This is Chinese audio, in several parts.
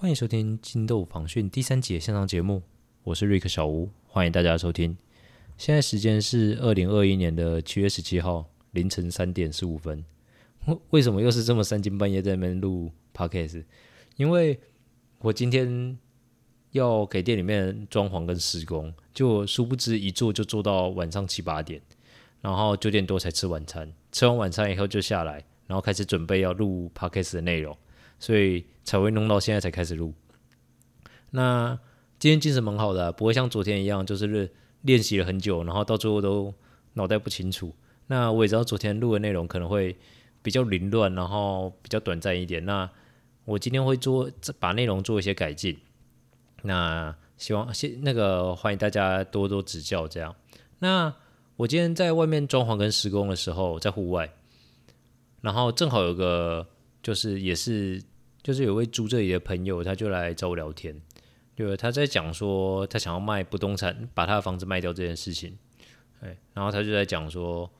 欢迎收听《金豆防训》第三节线上节目，我是瑞克小吴，欢迎大家收听。现在时间是二零二一年的七月十七号凌晨三点十五分。为什么又是这么三更半夜在那边录 Podcast？因为我今天要给店里面装潢跟施工，就殊不知一做就做到晚上七八点，然后九点多才吃晚餐。吃完晚餐以后就下来，然后开始准备要录 Podcast 的内容。所以才会弄到现在才开始录。那今天精神蛮好的，不会像昨天一样，就是练习了很久，然后到最后都脑袋不清楚。那我也知道昨天录的内容可能会比较凌乱，然后比较短暂一点。那我今天会做把内容做一些改进。那希望先那个欢迎大家多多指教。这样，那我今天在外面装潢跟施工的时候，在户外，然后正好有个就是也是。就是有位住这里的朋友，他就来找我聊天，对，他在讲说他想要卖不动产，把他的房子卖掉这件事情，哎，然后他就在讲说，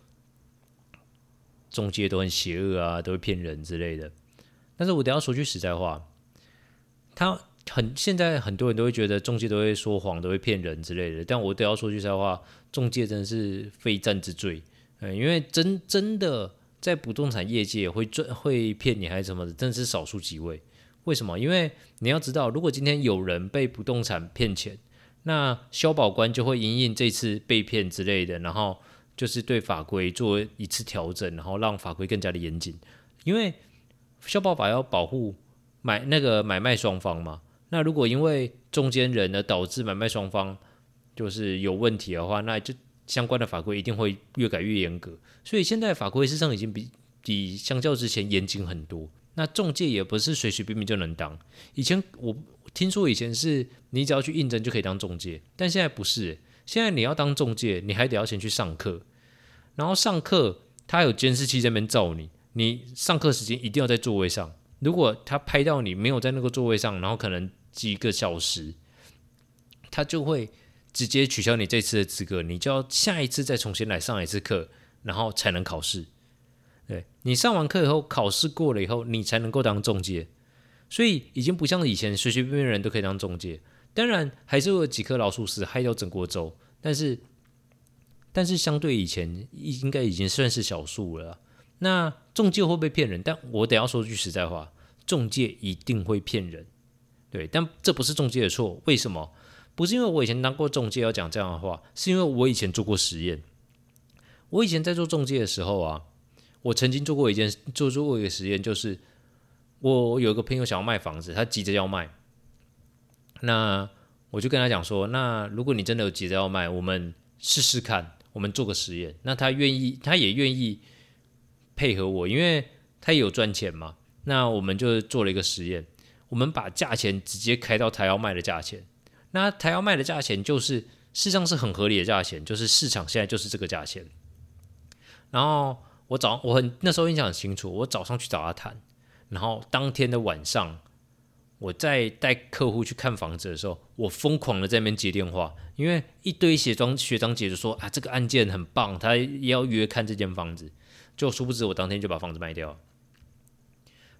中介都很邪恶啊，都会骗人之类的。但是我等下说句实在话，他很现在很多人都会觉得中介都会说谎，都会骗人之类的。但我等下说句实在话，中介真的是非战之罪，嗯，因为真真的。在不动产业界会赚会骗你还是什么的，真是少数几位。为什么？因为你要知道，如果今天有人被不动产骗钱，那消保官就会因应这次被骗之类的，然后就是对法规做一次调整，然后让法规更加的严谨。因为消保法要保护买那个买卖双方嘛。那如果因为中间人呢导致买卖双方就是有问题的话，那就。相关的法规一定会越改越严格，所以现在法规事实上已经比比相较之前严谨很多。那中介也不是随随便便就能当。以前我听说以前是你只要去应征就可以当中介，但现在不是。现在你要当中介，你还得要先去上课，然后上课他有监视器在那边照你，你上课时间一定要在座位上。如果他拍到你没有在那个座位上，然后可能几个小时，他就会。直接取消你这次的资格，你就要下一次再重新来上一次课，然后才能考试。对，你上完课以后，考试过了以后，你才能够当中介。所以已经不像以前随随便便人都可以当中介。当然还是有几颗老鼠屎害掉整锅粥，但是但是相对以前应该已经算是小数了。那中介会不会骗人？但我得要说句实在话，中介一定会骗人。对，但这不是中介的错。为什么？不是因为我以前当过中介要讲这样的话，是因为我以前做过实验。我以前在做中介的时候啊，我曾经做过一件做做过一个实验，就是我有一个朋友想要卖房子，他急着要卖，那我就跟他讲说，那如果你真的有急着要卖，我们试试看，我们做个实验。那他愿意，他也愿意配合我，因为他也有赚钱嘛。那我们就做了一个实验，我们把价钱直接开到他要卖的价钱。那他要卖的价钱就是，事实上是很合理的价钱，就是市场现在就是这个价钱。然后我早我很那时候印象很清楚，我早上去找他谈，然后当天的晚上，我在带客户去看房子的时候，我疯狂的在那边接电话，因为一堆学长学长姐就说啊，这个案件很棒，他要约看这间房子，就殊不知我当天就把房子卖掉。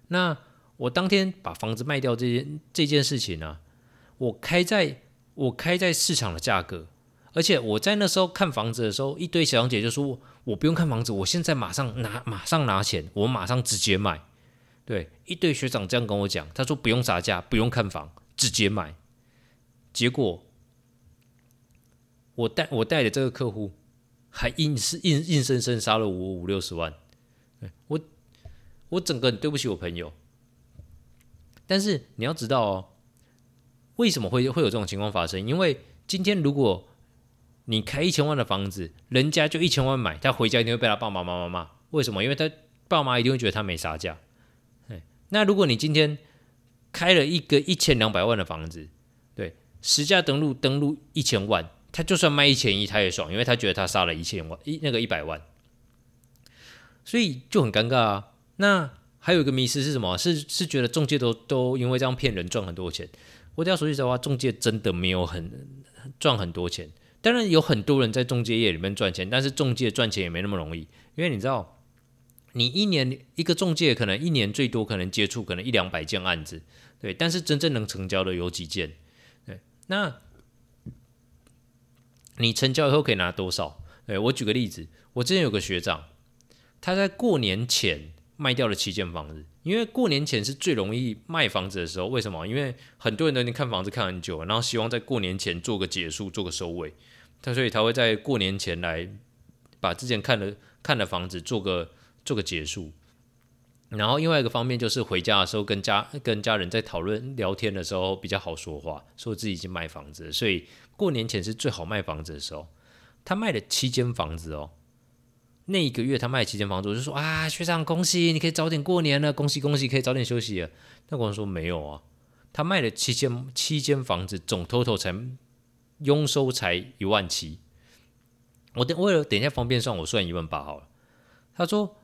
那我当天把房子卖掉这件这件事情呢、我开在我开在市场的价格，而且我在那时候看房子的时候，一堆小姐姐就说：“我不用看房子，我现在马上拿，马上拿钱，我马上直接买。”对，一堆学长这样跟我讲，他说：“不用杀价，不用看房，直接买。”结果我带我带的这个客户还硬是硬硬生生杀了我五六十万，我我整个对不起我朋友，但是你要知道哦。为什么会会有这种情况发生？因为今天如果你开一千万的房子，人家就一千万买，他回家一定会被他爸爸妈妈骂。为什么？因为他爸妈一定会觉得他没杀价。那如果你今天开了一个一千两百万的房子，对，实价登录登录一千万，他就算卖一千一，他也爽，因为他觉得他杀了一千万一那个一百万，所以就很尴尬啊。那还有一个迷思是什么？是是觉得中介都都因为这样骗人赚很多钱。我要说句实话，中介真的没有很赚很多钱。当然有很多人在中介业里面赚钱，但是中介赚钱也没那么容易。因为你知道，你一年一个中介可能一年最多可能接触可能一两百件案子，对，但是真正能成交的有几件？对，那你成交以后可以拿多少？对，我举个例子，我之前有个学长，他在过年前卖掉了七间房子，因为过年前是最容易卖房子的时候。为什么？因为很多人都已经看房子看很久，然后希望在过年前做个结束，做个收尾。他所以他会在过年前来把之前看的看的房子做个做个结束。然后另外一个方面就是回家的时候跟家跟家人在讨论聊天的时候比较好说话，说自己已经卖房子，所以过年前是最好卖房子的时候。他卖了七间房子哦，那一个月他卖七间房子，我就说啊，学长恭喜，你可以早点过年了，恭喜恭喜，可以早点休息了。那我说没有啊，他卖了七间七间房子，总 total 才佣收才一万七。我等为了等一下方便算，我算一万八好了。他说，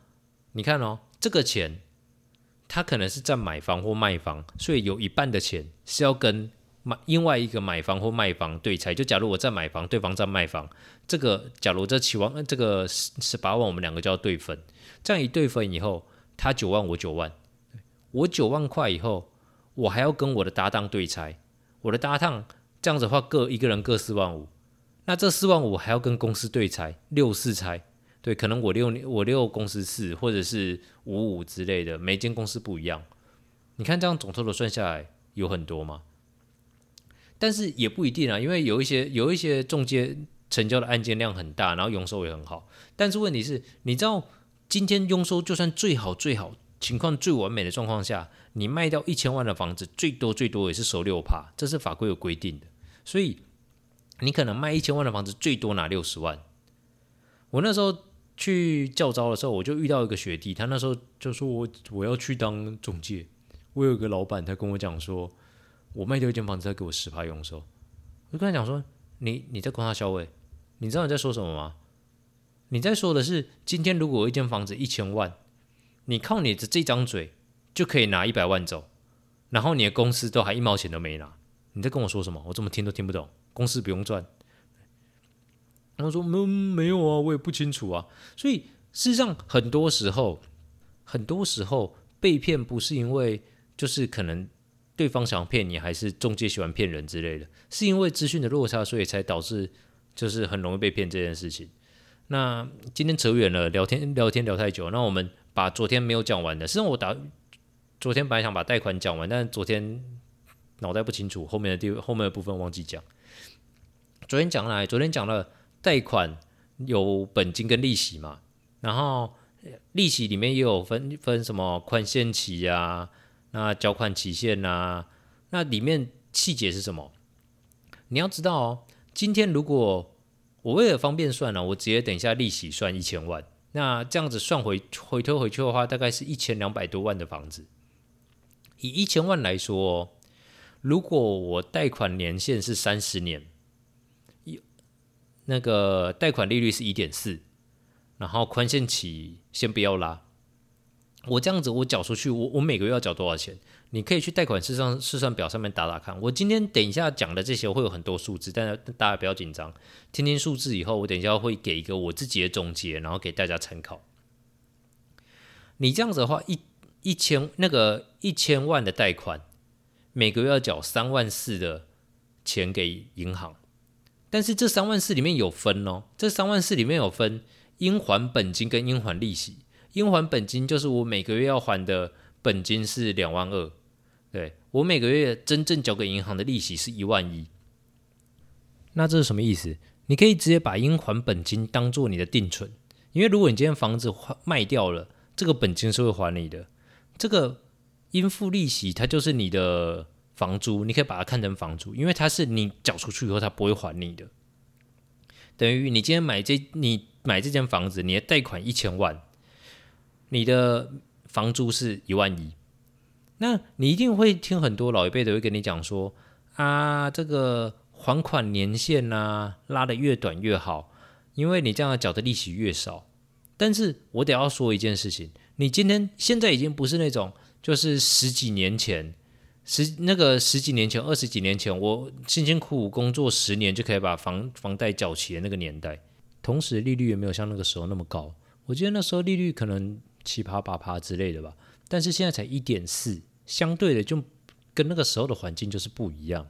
你看哦。这个钱，他可能是在买房或卖房，所以有一半的钱是要跟买另外一个买房或卖房对拆。就假如我在买房，对方在卖房，这个假如这七万，这个十八万，我们两个就要对分。这样一对分以后，他九万，我九万，我九万块以后，我还要跟我的搭档对拆。我的搭档这样子的话，各一个人各四万五，那这四万五还要跟公司对拆，六四拆。对，可能我六我六公司四，或者是五五之类的，每间公司不一样。你看这样总 total 算下来有很多吗？但是也不一定啊，因为有一些有一些中介成交的案件量很大，然后佣收也很好。但是问题是，你知道今天佣收就算最好最好情况最完美的状况下，你卖掉一千万的房子，最多最多也是收六趴，这是法规有规定的。所以你可能卖一千万的房子，最多拿六十万。我那时候。去教招的时候，我就遇到一个学弟，他那时候就说我我要去当中介。我有一个老板，他跟我讲说，我卖掉一间房子，他给我十趴佣收。我就跟他讲说，你你在光他消费，你知道你在说什么吗？你在说的是，今天如果有一间房子一千万，你靠你的这张嘴就可以拿一百万走，然后你的公司都还一毛钱都没拿，你在跟我说什么？我怎么听都听不懂。公司不用赚。然后说没没有啊，我也不清楚啊。所以事实上，很多时候，很多时候被骗不是因为就是可能对方想骗你，还是中介喜欢骗人之类的，是因为资讯的落差，所以才导致就是很容易被骗这件事情。那今天扯远了，聊天聊天聊太久，那我们把昨天没有讲完的，实际上我打昨天本来想把贷款讲完，但昨天脑袋不清楚，后面的地后面的部分忘记讲。昨天讲了，昨天讲了。贷款有本金跟利息嘛，然后利息里面也有分分什么宽限期啊，那缴款期限啊，那里面细节是什么？你要知道哦，今天如果我为了方便算呢，我直接等一下利息算一千万，那这样子算回回推回去的话，大概是一千两百多万的房子。以一千万来说，如果我贷款年限是三十年。那个贷款利率是一点四，然后宽限期先不要拉。我这样子，我缴出去，我我每个月要缴多少钱？你可以去贷款试算试算表上面打打看。我今天等一下讲的这些会有很多数字，但是大家不要紧张，听听数字以后，我等一下会给一个我自己的总结，然后给大家参考。你这样子的话，一一千那个一千万的贷款，每个月要缴三万四的钱给银行。但是这三万四里面有分哦，这三万四里面有分应还本金跟应还利息。应还本金就是我每个月要还的本金是两万二，对，我每个月真正交给银行的利息是一万一。那这是什么意思？你可以直接把应还本金当做你的定存，因为如果你今天房子卖掉了，这个本金是会还你的。这个应付利息，它就是你的。房租，你可以把它看成房租，因为它是你缴出去以后，它不会还你的。等于你今天买这，你买这间房子，你的贷款一千万，你的房租是一万一。那你一定会听很多老一辈的会跟你讲说啊，这个还款年限啊，拉得越短越好，因为你这样缴的利息越少。但是我得要说一件事情，你今天现在已经不是那种就是十几年前。十那个十几年前，二十几年前，我辛辛苦苦工作十年就可以把房房贷缴齐的那个年代，同时利率也没有像那个时候那么高。我记得那时候利率可能七趴八趴之类的吧，但是现在才一点四，相对的就跟那个时候的环境就是不一样。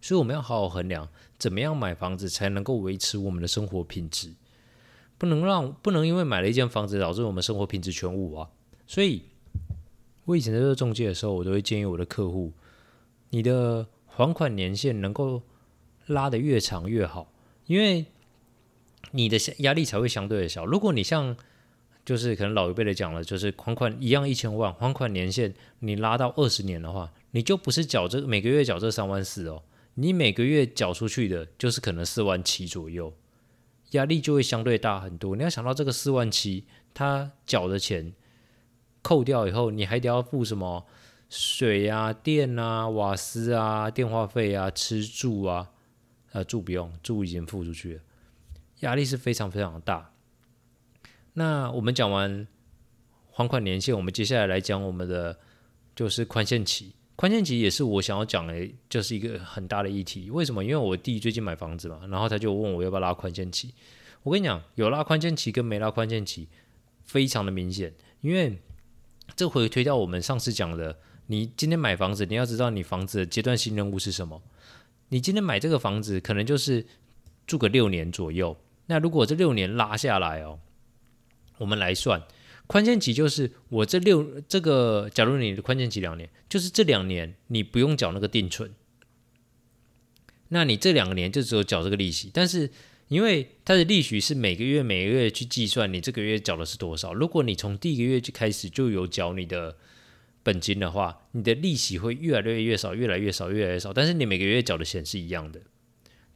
所以我们要好好衡量，怎么样买房子才能够维持我们的生活品质，不能让不能因为买了一间房子导致我们生活品质全无啊。所以，我以前在做中介的时候，我都会建议我的客户，你的还款年限能够拉得越长越好，因为你的压力才会相对的小。如果你像就是可能老一辈的讲了，就是还款一样一千万，还款年限你拉到二十年的话，你就不是缴这每个月缴这三万四哦。你每个月缴出去的，就是可能四万七左右，压力就会相对大很多。你要想到这个四万七，他缴的钱扣掉以后，你还得要付什么水啊、电啊、瓦斯啊、电话费啊、吃住啊，呃，住不用，住已经付出去了，压力是非常非常大。那我们讲完还款年限，我们接下来来讲我们的就是宽限期。宽限期也是我想要讲的，就是一个很大的议题。为什么？因为我弟最近买房子嘛，然后他就问我要不要拉宽限期。我跟你讲，有拉宽限期跟没拉宽限期非常的明显。因为这回推到我们上次讲的，你今天买房子，你要知道你房子的阶段性任务是什么。你今天买这个房子，可能就是住个六年左右。那如果这六年拉下来哦，我们来算。宽限期就是我这六这个，假如你的宽限期两年，就是这两年你不用缴那个定存，那你这两年就只有缴这个利息。但是因为它的利息是每个月每个月去计算，你这个月缴的是多少？如果你从第一个月就开始就有缴你的本金的话，你的利息会越来越越少，越来越少，越来越少。但是你每个月缴的钱是一样的。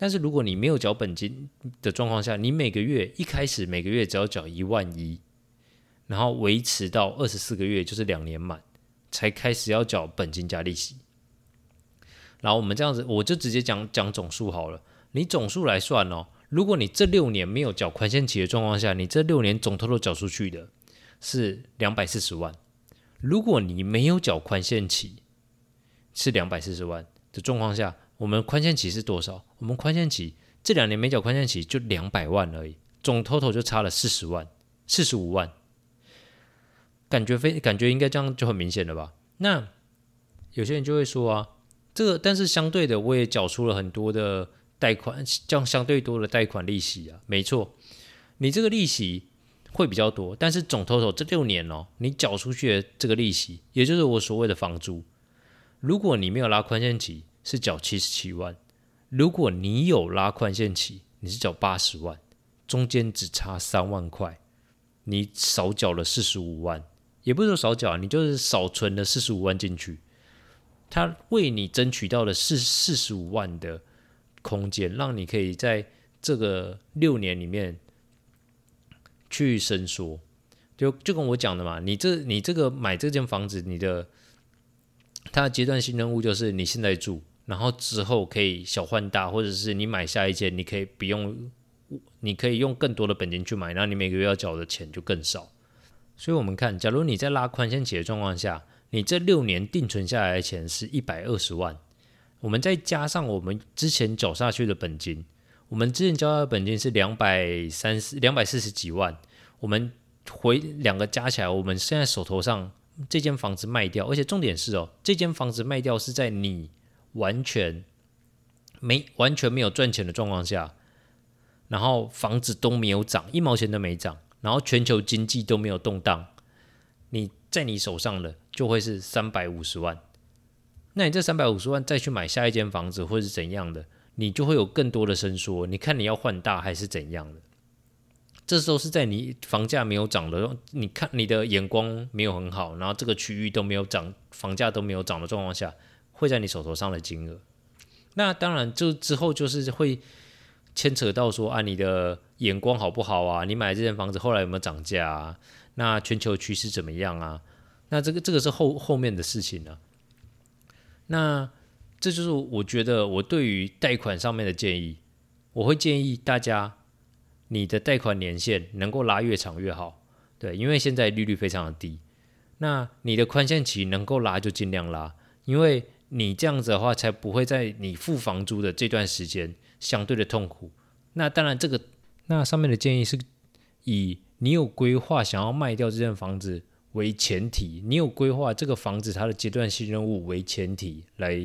但是如果你没有缴本金的状况下，你每个月一开始每个月只要缴一万一。然后维持到二十四个月，就是两年满，才开始要缴本金加利息。然后我们这样子，我就直接讲讲总数好了。你总数来算哦，如果你这六年没有缴宽限期的状况下，你这六年总 total 缴出去的是两百四十万。如果你没有缴宽限期，是两百四十万的状况下，我们宽限期是多少？我们宽限期这两年没缴宽限期就两百万而已，总 total 就差了四十万，四十五万。感觉非感觉应该这样就很明显了吧？那有些人就会说啊，这个但是相对的，我也缴出了很多的贷款，这样相对多的贷款利息啊。没错，你这个利息会比较多，但是总 total 这六年哦，你缴出去的这个利息，也就是我所谓的房租，如果你没有拉宽限期，是缴七十七万；如果你有拉宽限期，你是缴八十万，中间只差三万块，你少缴了四十五万。也不是说少缴，你就是少存了四十五万进去，他为你争取到了四四十五万的空间，让你可以在这个六年里面去伸缩。就就跟我讲的嘛，你这你这个买这间房子，你的它的阶段性任务就是你现在住，然后之后可以小换大，或者是你买下一间，你可以不用，你可以用更多的本金去买，那你每个月要缴的钱就更少。所以，我们看，假如你在拉宽限期的状况下，你这六年定存下来的钱是一百二十万，我们再加上我们之前缴下去的本金，我们之前交的本金是两百三十、两百四十几万，我们回两个加起来，我们现在手头上这间房子卖掉，而且重点是哦，这间房子卖掉是在你完全没完全没有赚钱的状况下，然后房子都没有涨，一毛钱都没涨。然后全球经济都没有动荡，你在你手上的就会是三百五十万。那你这三百五十万再去买下一间房子或是怎样的，你就会有更多的伸缩。你看你要换大还是怎样的？这时候是在你房价没有涨的，你看你的眼光没有很好，然后这个区域都没有涨，房价都没有涨的状况下，会在你手头上的金额。那当然，就之后就是会。牵扯到说啊，你的眼光好不好啊？你买这间房子后来有没有涨价啊？那全球趋势怎么样啊？那这个这个是后后面的事情呢、啊。那这就是我觉得我对于贷款上面的建议，我会建议大家，你的贷款年限能够拉越长越好。对，因为现在利率非常的低，那你的宽限期能够拉就尽量拉，因为你这样子的话，才不会在你付房租的这段时间。相对的痛苦，那当然这个那上面的建议是以你有规划想要卖掉这间房子为前提，你有规划这个房子它的阶段性任务为前提来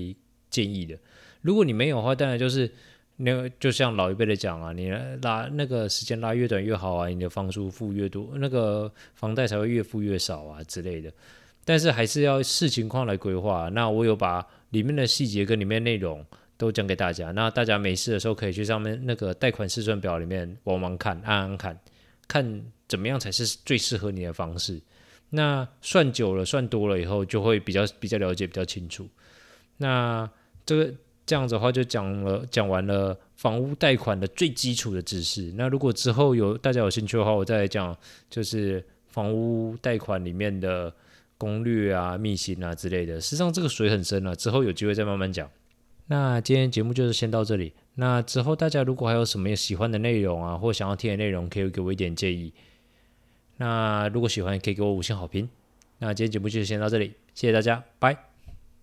建议的。如果你没有的话，当然就是那就像老一辈的讲啊，你拉那个时间拉越短越好啊，你的房租付越多，那个房贷才会越付越少啊之类的。但是还是要视情况来规划。那我有把里面的细节跟里面内容都讲给大家，那大家没事的时候可以去上面那个贷款试算表里面往往看，按按看，看怎么样才是最适合你的方式。那算久了，算多了以后，就会比较比较了解，比较清楚。那这个这样子的话，就讲了讲完了房屋贷款的最基础的知识。那如果之后有大家有兴趣的话，我再来讲，就是房屋贷款里面的攻略啊、秘辛啊之类的。实际上这个水很深了，之后有机会再慢慢讲。那今天节目就是先到这里。那之后大家如果还有什么喜欢的内容啊，或想要听的内容，可以给我一点建议。那如果喜欢，可以给我五星好评。那今天节目就先到这里，谢谢大家，拜。